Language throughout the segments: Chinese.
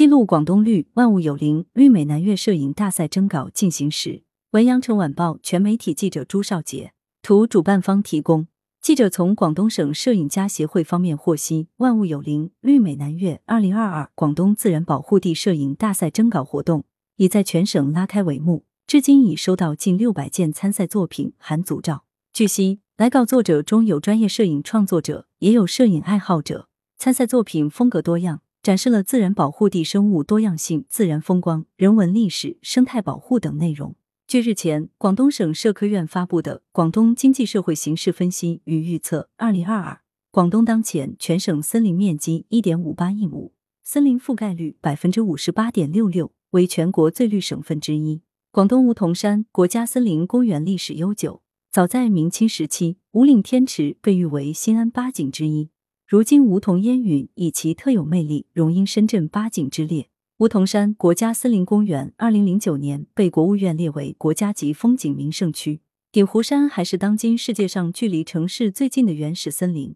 记录广东绿万物有灵绿美南粤摄影大赛征稿进行时。文阳城晚报全媒体记者朱少杰，图主办方提供。记者从广东省摄影家协会方面获悉，万物有灵绿美南粤二零二二广东自然保护地摄影大赛征稿活动已在全省拉开帷幕，至今已收到近六百件参赛作品含组照。据悉，来稿作者中有专业摄影创作者，也有摄影爱好者。参赛作品风格多样，展示了自然保护地生物多样性、自然风光、人文历史、生态保护等内容。据日前广东省社科院发布的《广东经济社会形势分析与预测（二零二二）》，广东当前全省森林面积一点五八亿亩，森林覆盖率百分之五十八点六六，为全国最绿省份之一。广东梧桐山国家森林公园历史悠久，早在明清时期，五岭天池被誉为新安八景之一。如今，梧桐烟雨以其特有魅力，荣膺深圳八景之列。梧桐山国家森林公园，二零零九年被国务院列为国家级风景名胜区。鼎湖山还是当今世界上距离城市最近的原始森林，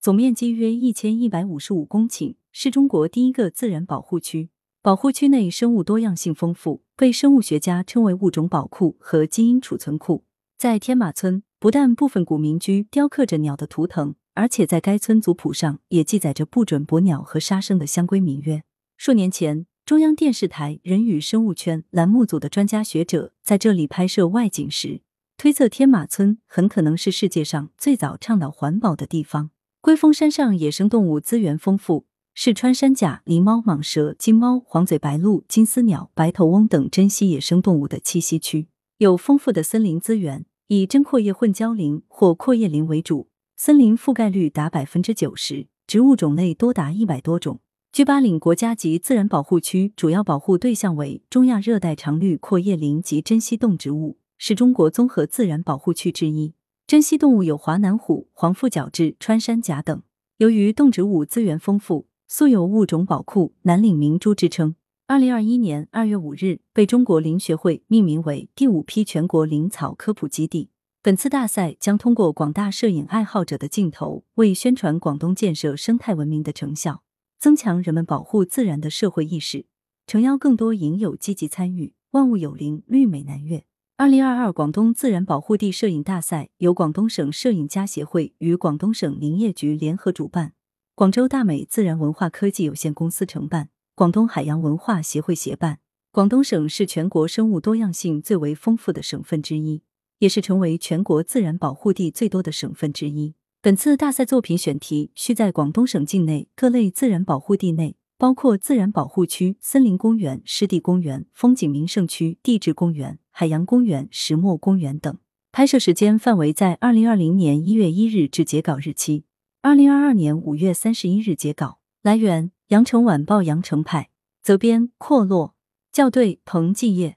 总面积约一千一百五十五公顷，是中国第一个自然保护区。保护区内生物多样性丰富，被生物学家称为物种宝库和基因储存库。在天马村，不但部分古民居雕刻着鸟的图腾，而且在该村族谱上也记载着不准捕鸟和杀生的相规民约。数年前。中央电视台人与生物圈栏目组的专家学者在这里拍摄外景时，推测天马村很可能是世界上最早倡导环保的地方。龟峰山上野生动物资源丰富，是穿山甲、狸猫、蟒蛇、金猫、黄嘴白鹭、金丝鸟、白头翁等珍稀野生动物的栖息区，有丰富的森林资源，以真阔叶混交林或阔叶林为主，森林覆盖率达百分之九十，植物种类多达一百多种。居巴岭国家级自然保护区主要保护对象为中亚热带常绿阔叶林及珍稀动植物，是中国综合自然保护区之一。珍稀动物有华南虎、黄腹角雉、穿山甲等。由于动植物资源丰富，素有物种宝库、南岭明珠之称。二零二一年二月五日，被中国林学会命名为第五批全国林草科普基地。本次大赛将通过广大摄影爱好者的镜头，为宣传广东建设生态文明的成效。增强人们保护自然的社会意识，诚邀更多影友积极参与。万物有灵，绿美南粤。二零二二广东自然保护地摄影大赛由广东省摄影家协会与广东省林业局联合主办，广州大美自然文化科技有限公司承办，广东海洋文化协会协办。广东省是全国生物多样性最为丰富的省份之一，也是成为全国自然保护地最多的省份之一。本次大赛作品选题需在广东省境内各类自然保护地内，包括自然保护区、森林公园、湿地公园、风景名胜区、地质公园、海洋公园、石墨公园等。拍摄时间范围在二零二零年一月一日至截稿日期二零二二年五月三十一日截稿。来源：羊城晚报羊城派，责编：阔落，校对：彭继业。